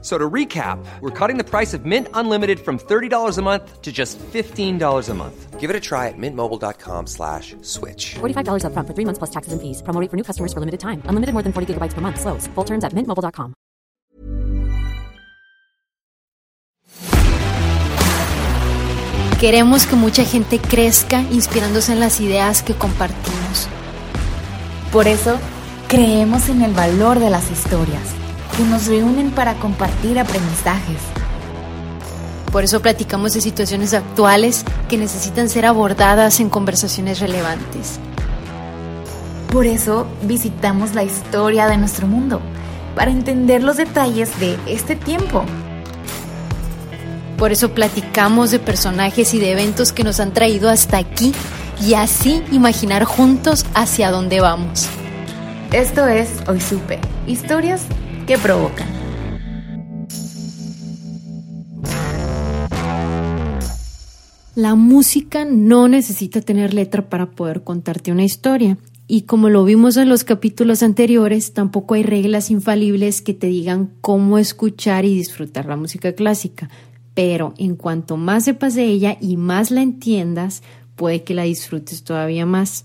So to recap, we're cutting the price of Mint Unlimited from $30 a month to just $15 a month. Give it a try at mintmobile.com slash switch. $45 upfront for three months plus taxes and fees. Promo rate for new customers for limited time. Unlimited more than 40 gigabytes per month. Slows. Full terms at mintmobile.com. Queremos que mucha gente crezca inspirándose en las ideas que compartimos. Por eso, creemos en el valor de las historias, que nos reúnen para compartir aprendizajes. Por eso platicamos de situaciones actuales que necesitan ser abordadas en conversaciones relevantes. Por eso visitamos la historia de nuestro mundo, para entender los detalles de este tiempo. Por eso platicamos de personajes y de eventos que nos han traído hasta aquí y así imaginar juntos hacia dónde vamos. Esto es Hoy Supe, historias que provocan. La música no necesita tener letra para poder contarte una historia. Y como lo vimos en los capítulos anteriores, tampoco hay reglas infalibles que te digan cómo escuchar y disfrutar la música clásica. Pero en cuanto más sepas de ella y más la entiendas, puede que la disfrutes todavía más.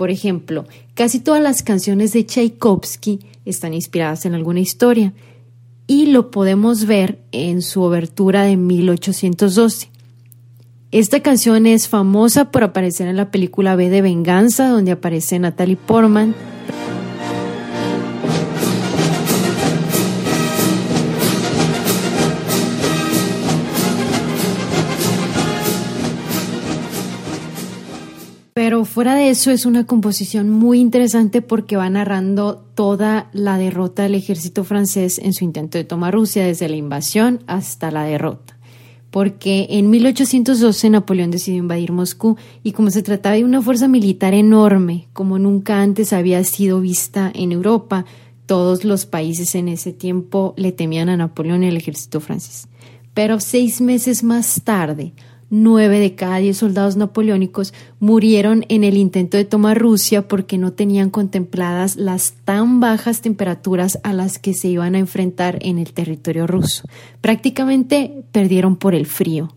Por ejemplo, casi todas las canciones de Tchaikovsky están inspiradas en alguna historia y lo podemos ver en su obertura de 1812. Esta canción es famosa por aparecer en la película B de Venganza, donde aparece Natalie Portman. Pero fuera de eso es una composición muy interesante porque va narrando toda la derrota del ejército francés en su intento de tomar Rusia, desde la invasión hasta la derrota porque en 1812 Napoleón decidió invadir Moscú y como se trataba de una fuerza militar enorme, como nunca antes había sido vista en Europa, todos los países en ese tiempo le temían a Napoleón y al ejército francés. Pero seis meses más tarde, nueve de cada diez soldados napoleónicos murieron en el intento de tomar Rusia porque no tenían contempladas las tan bajas temperaturas a las que se iban a enfrentar en el territorio ruso. Prácticamente perdieron por el frío.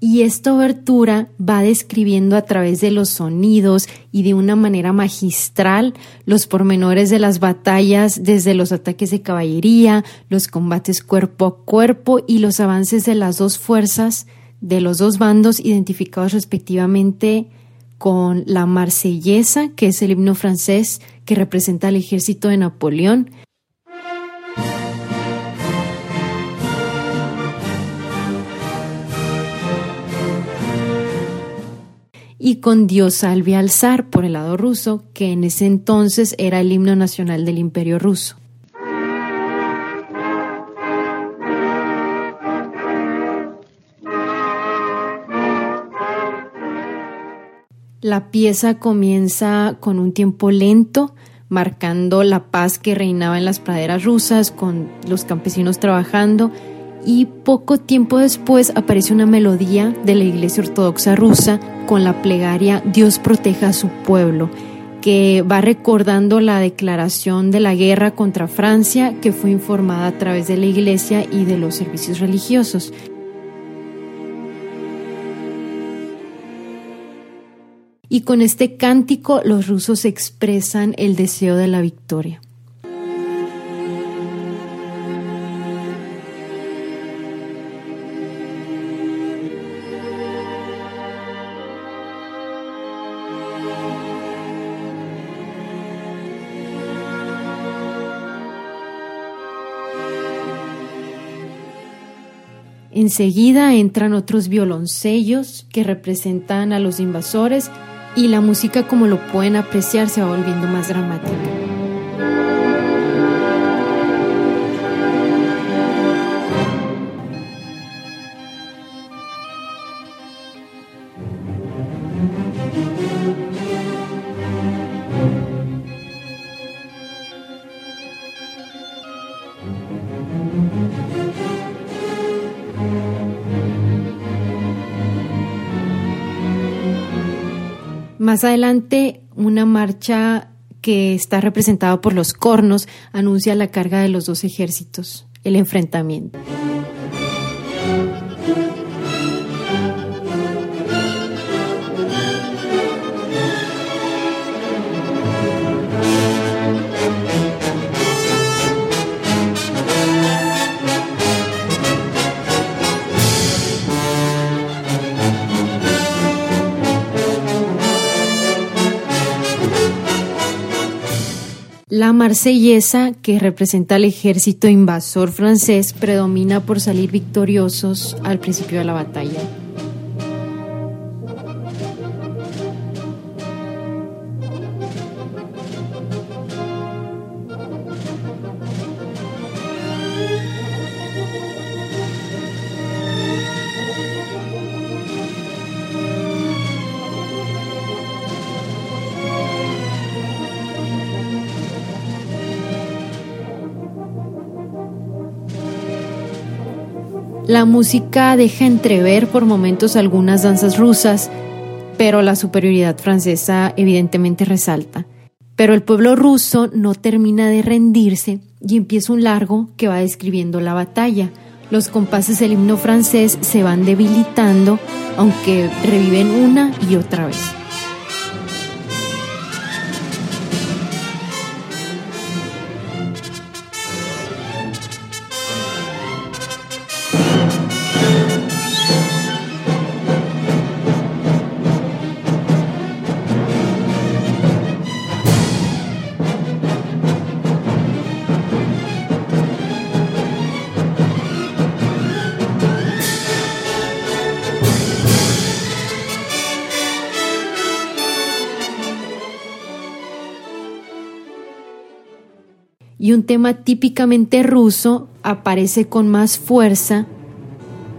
Y esta obertura va describiendo a través de los sonidos y de una manera magistral los pormenores de las batallas, desde los ataques de caballería, los combates cuerpo a cuerpo y los avances de las dos fuerzas de los dos bandos identificados respectivamente con la marsellesa, que es el himno francés que representa al ejército de Napoleón, y con Dios salve al zar por el lado ruso, que en ese entonces era el himno nacional del imperio ruso. La pieza comienza con un tiempo lento, marcando la paz que reinaba en las praderas rusas, con los campesinos trabajando, y poco tiempo después aparece una melodía de la Iglesia Ortodoxa rusa con la plegaria Dios proteja a su pueblo, que va recordando la declaración de la guerra contra Francia que fue informada a través de la Iglesia y de los servicios religiosos. Y con este cántico los rusos expresan el deseo de la victoria. Enseguida entran otros violoncellos que representan a los invasores y la música como lo pueden apreciar se va volviendo más dramática. Más adelante, una marcha que está representada por los cornos anuncia la carga de los dos ejércitos, el enfrentamiento. Marsellesa, que representa al ejército invasor francés, predomina por salir victoriosos al principio de la batalla. La música deja entrever por momentos algunas danzas rusas, pero la superioridad francesa evidentemente resalta. Pero el pueblo ruso no termina de rendirse y empieza un largo que va describiendo la batalla. Los compases del himno francés se van debilitando, aunque reviven una y otra vez. Y un tema típicamente ruso aparece con más fuerza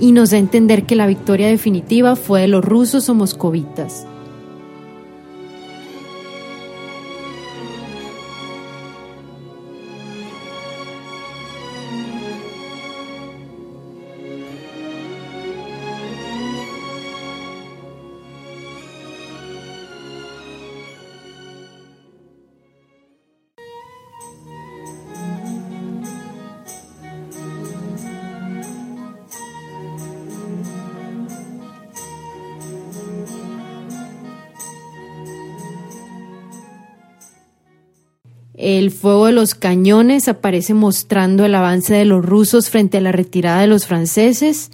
y nos da a entender que la victoria definitiva fue de los rusos o moscovitas. El fuego de los cañones aparece mostrando el avance de los rusos frente a la retirada de los franceses.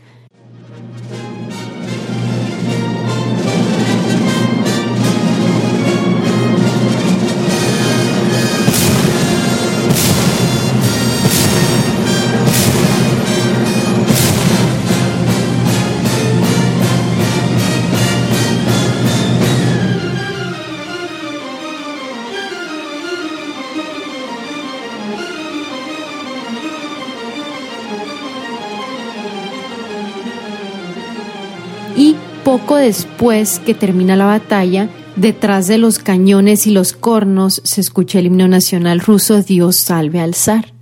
Poco después que termina la batalla, detrás de los cañones y los cornos se escucha el himno nacional ruso Dios salve al zar.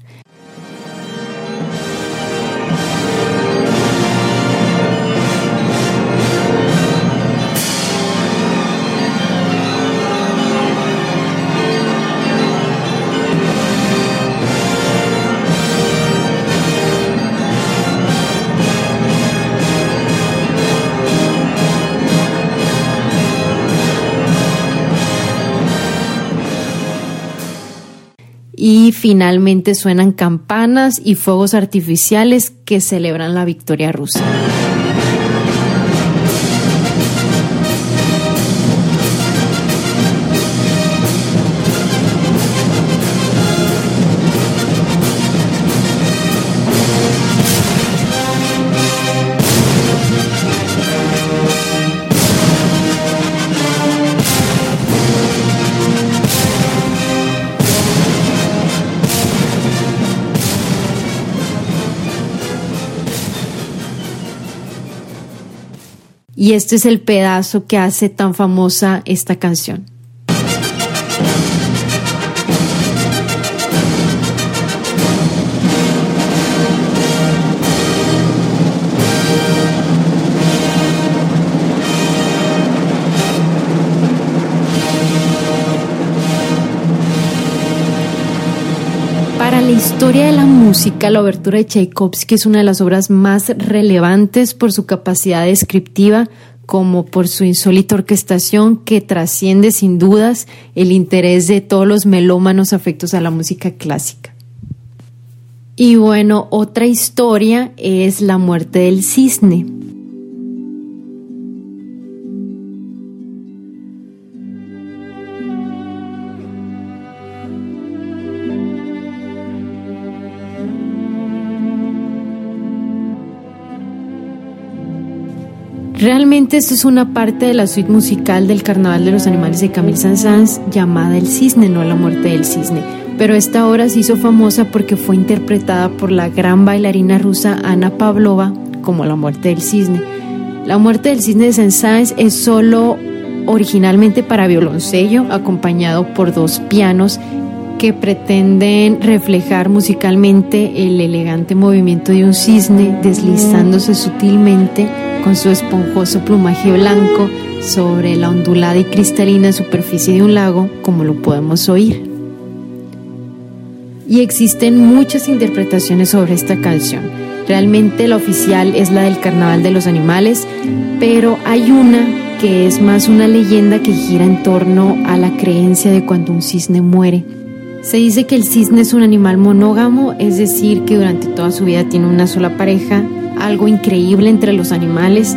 Y finalmente suenan campanas y fuegos artificiales que celebran la victoria rusa. Y este es el pedazo que hace tan famosa esta canción. Historia de la música, la obertura de Tchaikovsky es una de las obras más relevantes por su capacidad descriptiva, como por su insólita orquestación que trasciende sin dudas el interés de todos los melómanos afectos a la música clásica. Y bueno, otra historia es la muerte del cisne. Realmente esto es una parte de la suite musical del Carnaval de los Animales de Camille Saint-Saëns llamada El Cisne, no La Muerte del Cisne. Pero esta obra se hizo famosa porque fue interpretada por la gran bailarina rusa Ana Pavlova como La Muerte del Cisne. La Muerte del Cisne de Saint-Saëns es solo originalmente para violoncello, acompañado por dos pianos que pretenden reflejar musicalmente el elegante movimiento de un cisne deslizándose sutilmente con su esponjoso plumaje blanco sobre la ondulada y cristalina superficie de un lago, como lo podemos oír. Y existen muchas interpretaciones sobre esta canción. Realmente la oficial es la del Carnaval de los Animales, pero hay una que es más una leyenda que gira en torno a la creencia de cuando un cisne muere se dice que el cisne es un animal monógamo, es decir, que durante toda su vida tiene una sola pareja, algo increíble entre los animales.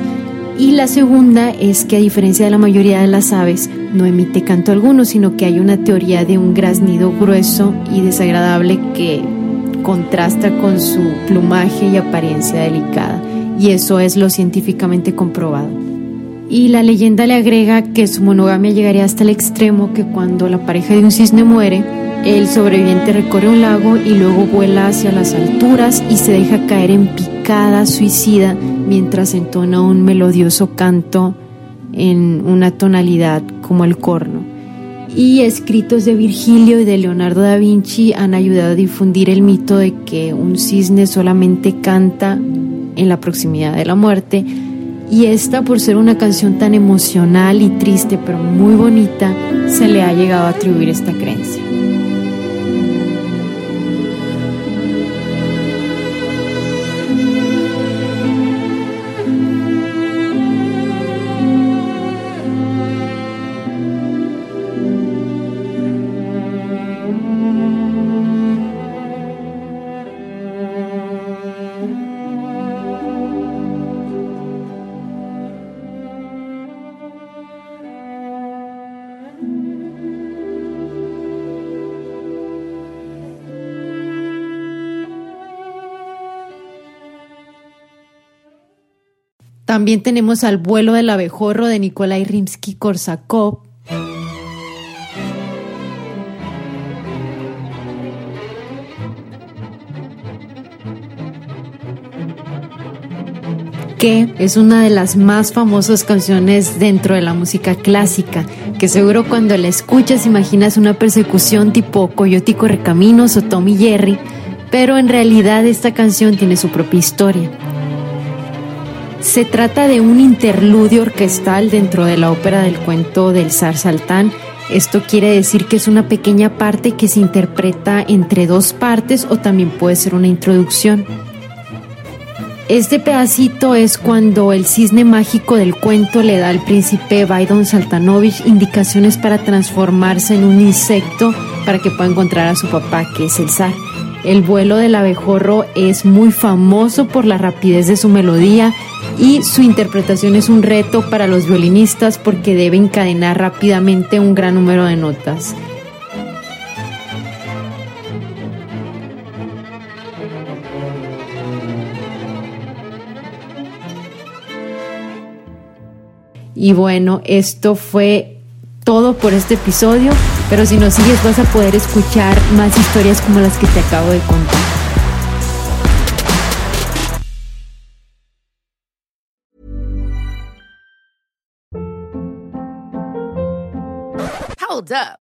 Y la segunda es que a diferencia de la mayoría de las aves, no emite canto alguno, sino que hay una teoría de un graznido grueso y desagradable que contrasta con su plumaje y apariencia delicada. Y eso es lo científicamente comprobado. Y la leyenda le agrega que su monogamia llegaría hasta el extremo que cuando la pareja de un cisne muere, el sobreviviente recorre un lago y luego vuela hacia las alturas y se deja caer en picada suicida mientras entona un melodioso canto en una tonalidad como el corno. Y escritos de Virgilio y de Leonardo da Vinci han ayudado a difundir el mito de que un cisne solamente canta en la proximidad de la muerte. Y esta, por ser una canción tan emocional y triste, pero muy bonita, se le ha llegado a atribuir esta creencia. También tenemos al vuelo del abejorro de Nikolai Rimsky-Korsakov. que es una de las más famosas canciones dentro de la música clásica, que seguro cuando la escuchas imaginas una persecución tipo Coyotico Recaminos o Tommy Jerry, pero en realidad esta canción tiene su propia historia. Se trata de un interludio orquestal dentro de la ópera del cuento del zar Saltán. Esto quiere decir que es una pequeña parte que se interpreta entre dos partes o también puede ser una introducción. Este pedacito es cuando el cisne mágico del cuento le da al príncipe Baidon Saltanovich indicaciones para transformarse en un insecto para que pueda encontrar a su papá, que es el zar. El vuelo del abejorro es muy famoso por la rapidez de su melodía y su interpretación es un reto para los violinistas porque debe encadenar rápidamente un gran número de notas. Y bueno, esto fue todo por este episodio, pero si nos sigues vas a poder escuchar más historias como las que te acabo de contar. Hold up.